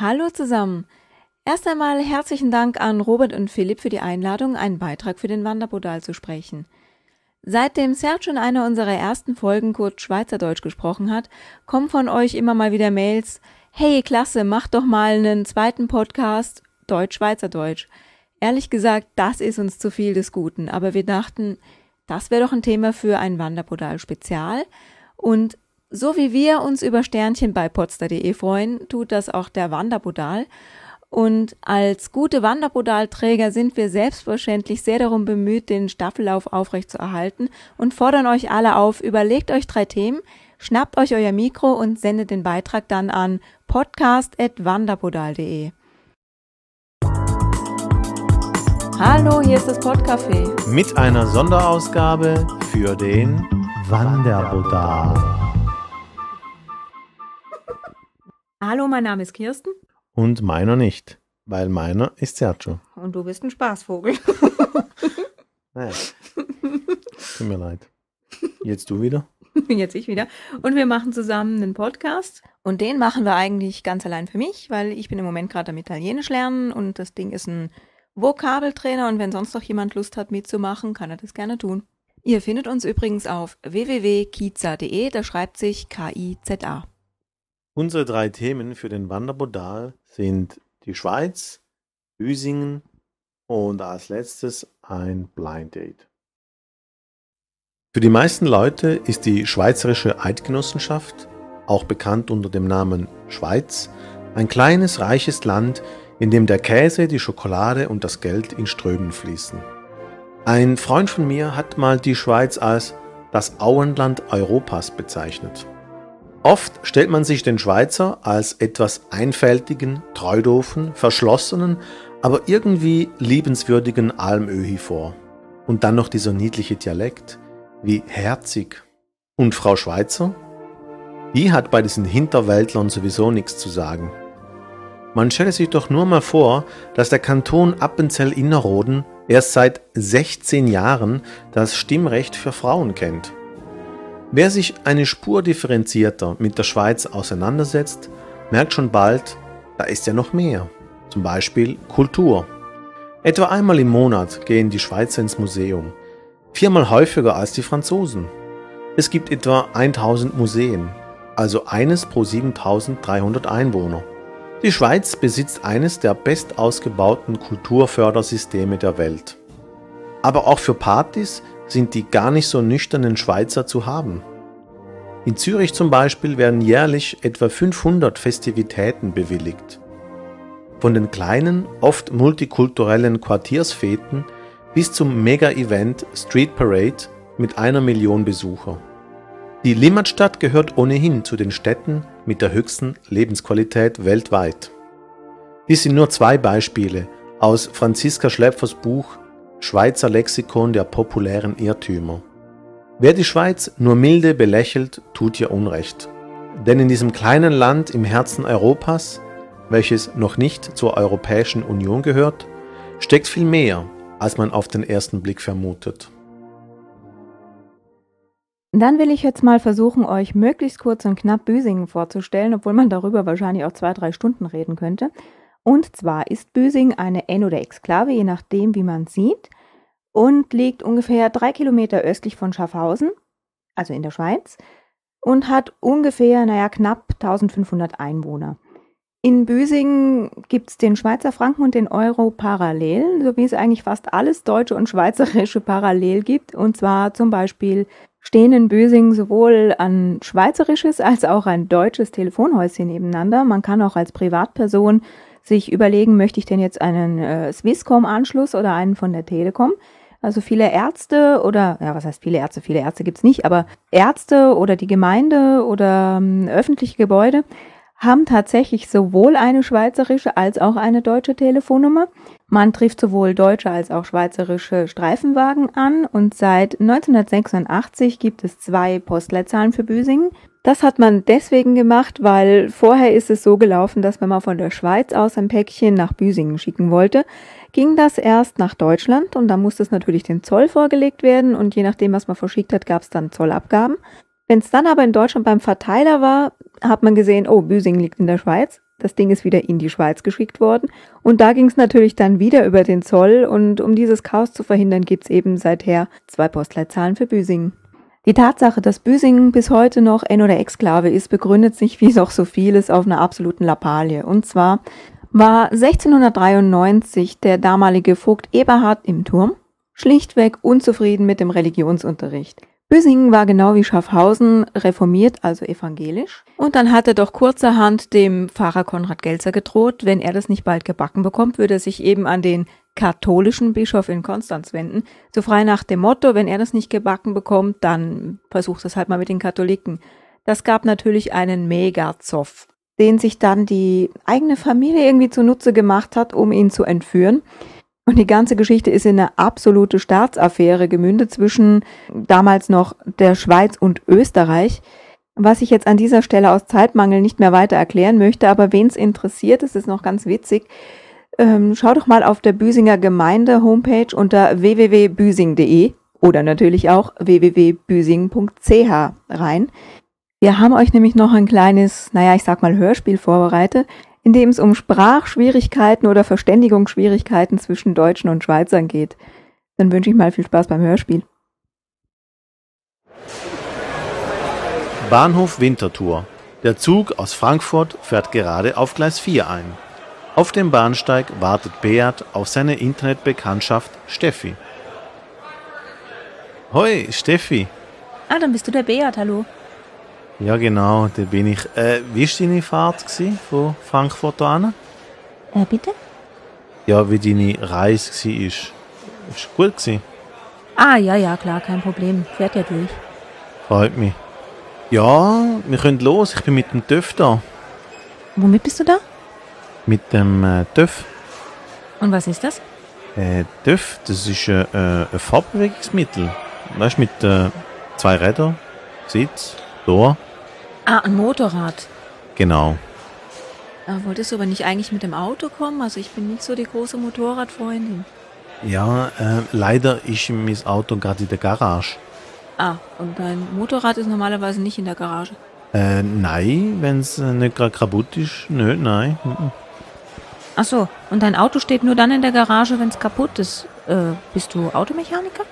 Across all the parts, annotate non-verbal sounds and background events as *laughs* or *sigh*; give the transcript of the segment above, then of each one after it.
Hallo zusammen. Erst einmal herzlichen Dank an Robert und Philipp für die Einladung, einen Beitrag für den Wanderpodal zu sprechen. Seitdem Serge in einer unserer ersten Folgen kurz Schweizerdeutsch gesprochen hat, kommen von euch immer mal wieder Mails, hey, klasse, mach doch mal einen zweiten Podcast Deutsch-Schweizerdeutsch. Ehrlich gesagt, das ist uns zu viel des Guten, aber wir dachten, das wäre doch ein Thema für ein Wanderpodal Spezial und so wie wir uns über Sternchen bei potster.de freuen, tut das auch der Wanderpodal und als gute Wanderpodalträger sind wir selbstverständlich sehr darum bemüht, den Staffellauf aufrechtzuerhalten und fordern euch alle auf, überlegt euch drei Themen, schnappt euch euer Mikro und sendet den Beitrag dann an podcast.wanderpodal.de. Hallo, hier ist das Podcafé. Mit einer Sonderausgabe für den Wanderpodal. Hallo, mein Name ist Kirsten. Und meiner nicht, weil meiner ist Sergio. Und du bist ein Spaßvogel. *laughs* naja. Tut mir leid. Jetzt du wieder? Jetzt ich wieder. Und wir machen zusammen einen Podcast. Und den machen wir eigentlich ganz allein für mich, weil ich bin im Moment gerade am Italienisch lernen und das Ding ist ein Vokabeltrainer und wenn sonst noch jemand Lust hat mitzumachen, kann er das gerne tun. Ihr findet uns übrigens auf www.kiza.de, da schreibt sich K-I-Z-A. Unsere drei Themen für den Wandermodal sind die Schweiz, Büsingen und als letztes ein Blind Date. Für die meisten Leute ist die Schweizerische Eidgenossenschaft, auch bekannt unter dem Namen Schweiz, ein kleines, reiches Land, in dem der Käse, die Schokolade und das Geld in Strömen fließen. Ein Freund von mir hat mal die Schweiz als das Auenland Europas bezeichnet. Oft stellt man sich den Schweizer als etwas einfältigen, treudofen, verschlossenen, aber irgendwie liebenswürdigen Almöhi vor. Und dann noch dieser niedliche Dialekt, wie herzig. Und Frau Schweizer? Die hat bei diesen Hinterwäldlern sowieso nichts zu sagen. Man stelle sich doch nur mal vor, dass der Kanton Appenzell-Innerrhoden erst seit 16 Jahren das Stimmrecht für Frauen kennt. Wer sich eine Spur differenzierter mit der Schweiz auseinandersetzt, merkt schon bald, da ist ja noch mehr. Zum Beispiel Kultur. Etwa einmal im Monat gehen die Schweizer ins Museum. Viermal häufiger als die Franzosen. Es gibt etwa 1000 Museen, also eines pro 7300 Einwohner. Die Schweiz besitzt eines der bestausgebauten Kulturfördersysteme der Welt. Aber auch für Partys sind die gar nicht so nüchternen Schweizer zu haben. In Zürich zum Beispiel werden jährlich etwa 500 Festivitäten bewilligt. Von den kleinen, oft multikulturellen Quartiersfeten bis zum Mega-Event Street Parade mit einer Million Besucher. Die Limmatstadt gehört ohnehin zu den Städten mit der höchsten Lebensqualität weltweit. Dies sind nur zwei Beispiele aus Franziska Schlepfers Buch Schweizer Lexikon der populären Irrtümer. Wer die Schweiz nur milde belächelt, tut ihr Unrecht. Denn in diesem kleinen Land im Herzen Europas, welches noch nicht zur Europäischen Union gehört, steckt viel mehr, als man auf den ersten Blick vermutet. Dann will ich jetzt mal versuchen, euch möglichst kurz und knapp Büsingen vorzustellen, obwohl man darüber wahrscheinlich auch zwei, drei Stunden reden könnte. Und zwar ist Büsing eine En- oder Exklave, je nachdem, wie man sieht, und liegt ungefähr drei Kilometer östlich von Schaffhausen, also in der Schweiz, und hat ungefähr, naja, knapp 1500 Einwohner. In Büsingen gibt es den Schweizer Franken und den Euro parallel, so wie es eigentlich fast alles Deutsche und Schweizerische parallel gibt. Und zwar zum Beispiel stehen in Büsingen sowohl ein schweizerisches als auch ein deutsches Telefonhäuschen nebeneinander. Man kann auch als Privatperson sich überlegen, möchte ich denn jetzt einen äh, Swisscom-Anschluss oder einen von der Telekom? Also viele Ärzte oder, ja, was heißt viele Ärzte? Viele Ärzte gibt's nicht, aber Ärzte oder die Gemeinde oder ähm, öffentliche Gebäude haben tatsächlich sowohl eine schweizerische als auch eine deutsche Telefonnummer. Man trifft sowohl deutsche als auch schweizerische Streifenwagen an und seit 1986 gibt es zwei Postleitzahlen für Büsingen. Das hat man deswegen gemacht, weil vorher ist es so gelaufen, dass wenn man von der Schweiz aus ein Päckchen nach Büsingen schicken wollte, ging das erst nach Deutschland und da musste es natürlich den Zoll vorgelegt werden und je nachdem, was man verschickt hat, gab es dann Zollabgaben. Wenn es dann aber in Deutschland beim Verteiler war, hat man gesehen, oh, Büsingen liegt in der Schweiz. Das Ding ist wieder in die Schweiz geschickt worden. Und da ging es natürlich dann wieder über den Zoll. Und um dieses Chaos zu verhindern, gibt es eben seither zwei Postleitzahlen für Büsingen. Die Tatsache, dass Büsingen bis heute noch N- oder Exklave ist, begründet sich wie noch so vieles auf einer absoluten Lappalie. Und zwar war 1693 der damalige Vogt Eberhard im Turm schlichtweg unzufrieden mit dem Religionsunterricht. Büsingen war genau wie Schaffhausen reformiert, also evangelisch. Und dann hat er doch kurzerhand dem Pfarrer Konrad Gelzer gedroht, wenn er das nicht bald gebacken bekommt, würde er sich eben an den katholischen Bischof in Konstanz wenden. So frei nach dem Motto, wenn er das nicht gebacken bekommt, dann versucht es halt mal mit den Katholiken. Das gab natürlich einen Megazoff, den sich dann die eigene Familie irgendwie zunutze gemacht hat, um ihn zu entführen. Und die ganze Geschichte ist in eine absolute Staatsaffäre gemündet zwischen damals noch der Schweiz und Österreich. Was ich jetzt an dieser Stelle aus Zeitmangel nicht mehr weiter erklären möchte, aber wen es interessiert, das ist noch ganz witzig. Ähm, schau doch mal auf der Büsinger Gemeinde Homepage unter www.büsing.de oder natürlich auch www.büsing.ch rein. Wir haben euch nämlich noch ein kleines, naja, ich sag mal Hörspiel vorbereitet in dem es um Sprachschwierigkeiten oder Verständigungsschwierigkeiten zwischen Deutschen und Schweizern geht. Dann wünsche ich mal viel Spaß beim Hörspiel. Bahnhof Winterthur. Der Zug aus Frankfurt fährt gerade auf Gleis 4 ein. Auf dem Bahnsteig wartet Beat auf seine Internetbekanntschaft Steffi. Hoi, Steffi. Ah, dann bist du der Beat, hallo. Ja, genau, da bin ich. Äh, wie war deine Fahrt gewesen, von Frankfurt an? Äh, bitte? Ja, wie deine Reise war. Ist, ist gut gewesen. Ah, ja, ja, klar, kein Problem. Fährt ja durch. Freut mich. Ja, wir können los. Ich bin mit dem TÜV da. Womit bist du da? Mit dem äh, TÜV. Und was ist das? Äh, TÜV, das ist äh, äh, ein Fortbewegungsmittel. Weißt du, mit äh, zwei Rädern, Sitz, Tor. Ah, ein Motorrad. Genau. Ah, wolltest du aber nicht eigentlich mit dem Auto kommen? Also ich bin nicht so die große Motorradfreundin. Ja, äh, leider ist mein Auto gerade in der Garage. Ah, und dein Motorrad ist normalerweise nicht in der Garage. Äh, nein, wenn es äh, nicht gerade kaputt ist, nö, nein. Mhm. Ach so, und dein Auto steht nur dann in der Garage, wenn es kaputt ist. Äh, bist du Automechaniker?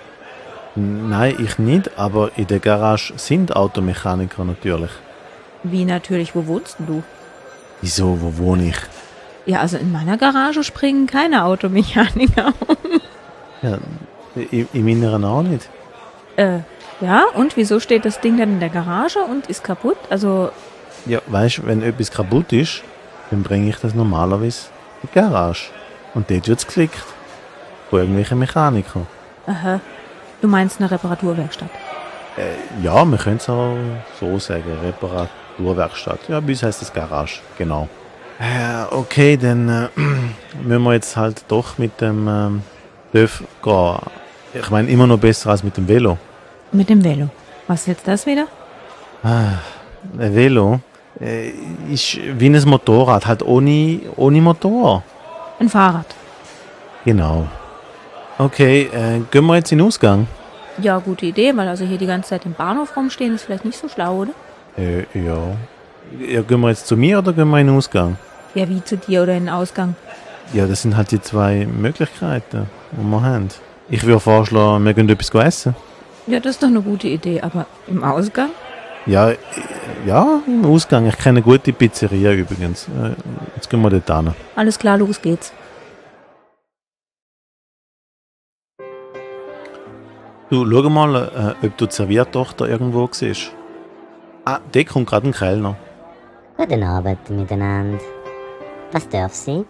Nein, ich nicht, aber in der Garage sind Automechaniker natürlich. Wie natürlich, wo wohnst du? Wieso, wo wohne ich? Ja, also in meiner Garage springen keine Automechaniker. *laughs* Ja, in, in meiner auch nicht. äh, ja, und wieso steht das Ding dann in der Garage und ist kaputt? Also, Ja, weißt du, wenn etwas kaputt ist, dann bringe ich das normalerweise in die Garage. Und dort wird es geklickt. Von irgendwelchen Mechanikern. aha, du meinst eine Reparaturwerkstatt. Äh, ja, wir können es auch so sagen. Reparaturwerkstatt. Ja, bei uns heißt das Garage, genau. Äh, okay, dann äh, *clears throat* müssen wir jetzt halt doch mit dem ähm, TÜV gehen. Ich meine, immer noch besser als mit dem Velo. Mit dem Velo. Was ist jetzt das wieder? Ah, ein Velo äh, ist wie ein Motorrad, halt ohne, ohne Motor. Ein Fahrrad. Genau. Okay, äh, gehen wir jetzt in den Ausgang? Ja, gute Idee, weil also hier die ganze Zeit im Bahnhof rumstehen ist vielleicht nicht so schlau, oder? Äh, ja. ja. Gehen wir jetzt zu mir oder gehen wir in den Ausgang? Ja, wie zu dir oder in den Ausgang. Ja, das sind halt die zwei Möglichkeiten, die wir haben. Ich würde vorschlagen, wir gehen etwas essen. Ja, das ist doch eine gute Idee, aber im Ausgang? Ja, äh, ja, im Ausgang. Ich kenne eine gute Pizzeria übrigens. Äh, Jetzt gehen wir dort hin. Alles klar, los geht's. Du, schau mal, äh, ob du die Serviertochter irgendwo siehst. Ah, da kommt gerade ein Kellner. Guten Abend miteinander. Was darf sie?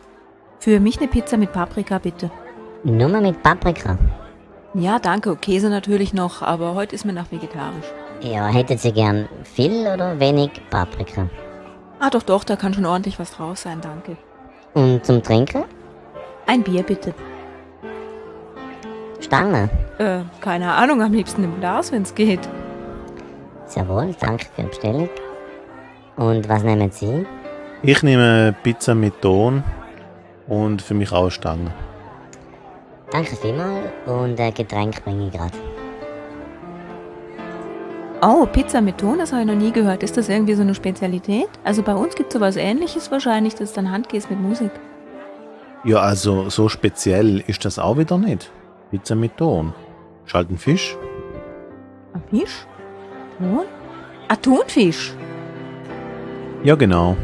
Für mich eine Pizza mit Paprika, bitte. Nur mit Paprika. Ja, danke. Käse natürlich noch, aber heute ist mir nach vegetarisch. Ja, hättet Sie gern viel oder wenig Paprika? Ah, doch, doch, da kann schon ordentlich was draus sein, danke. Und zum Trinken? Ein Bier, bitte. Stange. Äh, keine Ahnung, am liebsten im Glas, wenn's geht. Sehr wohl, danke für die Bestellung. Und was nehmen Sie? Ich nehme Pizza mit Ton und für mich auch eine Stange. Danke vielmals und ein Getränk bringe ich gerade. Oh, Pizza mit Ton, das habe ich noch nie gehört. Ist das irgendwie so eine Spezialität? Also bei uns gibt es sowas ähnliches wahrscheinlich, dass dann Handkäse mit Musik. Ja, also so speziell ist das auch wieder nicht. Pizza mit Ton. Ist halt ein Fisch. Ein Fisch? Ton? Ah, Thunfisch. Ja, genau.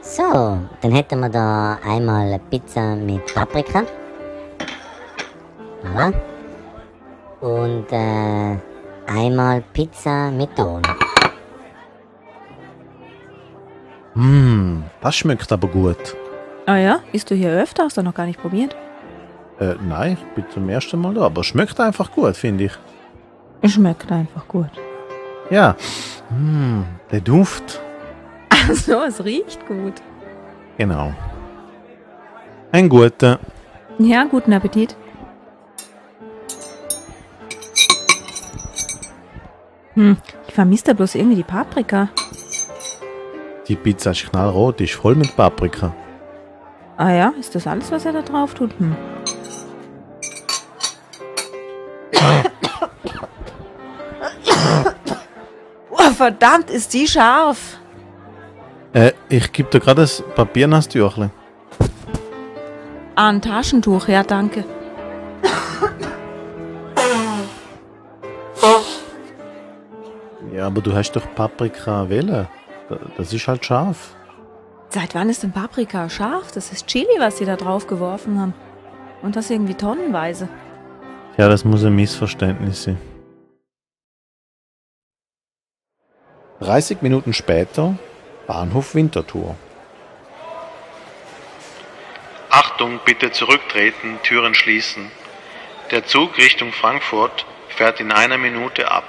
So, dann hätten wir da einmal Pizza mit Paprika. Voilà. Und äh, einmal Pizza mit Ton. Hm, das schmeckt aber gut. Ah ja? Isst du hier öfter? Hast du noch gar nicht probiert? Äh, nein, ich bin zum ersten Mal da, aber schmeckt einfach gut, finde ich. Es schmeckt einfach gut. Ja. Hm, der Duft. Ach so, es riecht gut. Genau. Ein guter. Ja, guten Appetit. Hm, ich vermisse da bloß irgendwie die Paprika. Die Pizza ist knallrot, ist voll mit Paprika. Ah ja, ist das alles, was er da drauf tut? Hm. *laughs* verdammt, ist die scharf. Äh, ich gebe dir gerade das Papier nach Türchen. Ah, ein Taschentuch, ja, danke. Ja, aber du hast doch Paprika wählen. Das ist halt scharf. Seit wann ist denn Paprika scharf? Das ist Chili, was sie da drauf geworfen haben. Und das irgendwie tonnenweise. Ja, das muss ein Missverständnis sein. 30 Minuten später, Bahnhof Winterthur. Achtung, bitte zurücktreten, Türen schließen. Der Zug Richtung Frankfurt fährt in einer Minute ab.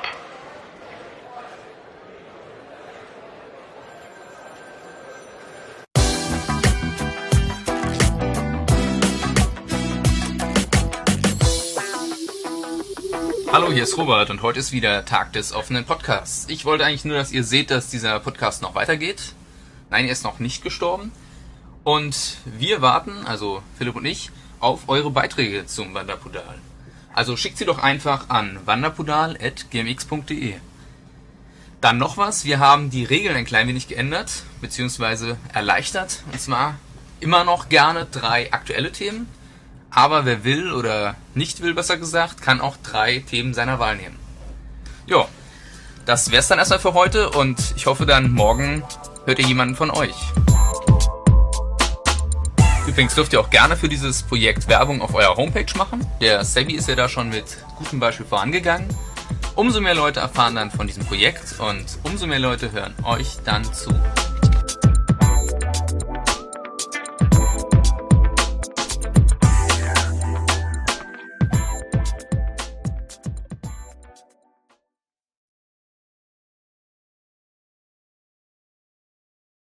Hallo, hier ist Robert und heute ist wieder Tag des offenen Podcasts. Ich wollte eigentlich nur, dass ihr seht, dass dieser Podcast noch weitergeht. Nein, er ist noch nicht gestorben. Und wir warten, also Philipp und ich, auf eure Beiträge zum Wanderpodal. Also schickt sie doch einfach an wanderpodal.gmx.de. Dann noch was, wir haben die Regeln ein klein wenig geändert, beziehungsweise erleichtert. Und zwar immer noch gerne drei aktuelle Themen, aber wer will oder nicht will, besser gesagt, kann auch drei Themen seiner Wahl nehmen. Ja, das wär's dann erstmal für heute und ich hoffe dann morgen hört ihr jemanden von euch. Übrigens dürft ihr auch gerne für dieses Projekt Werbung auf eurer Homepage machen. Der Sebi ist ja da schon mit gutem Beispiel vorangegangen. Umso mehr Leute erfahren dann von diesem Projekt und umso mehr Leute hören euch dann zu.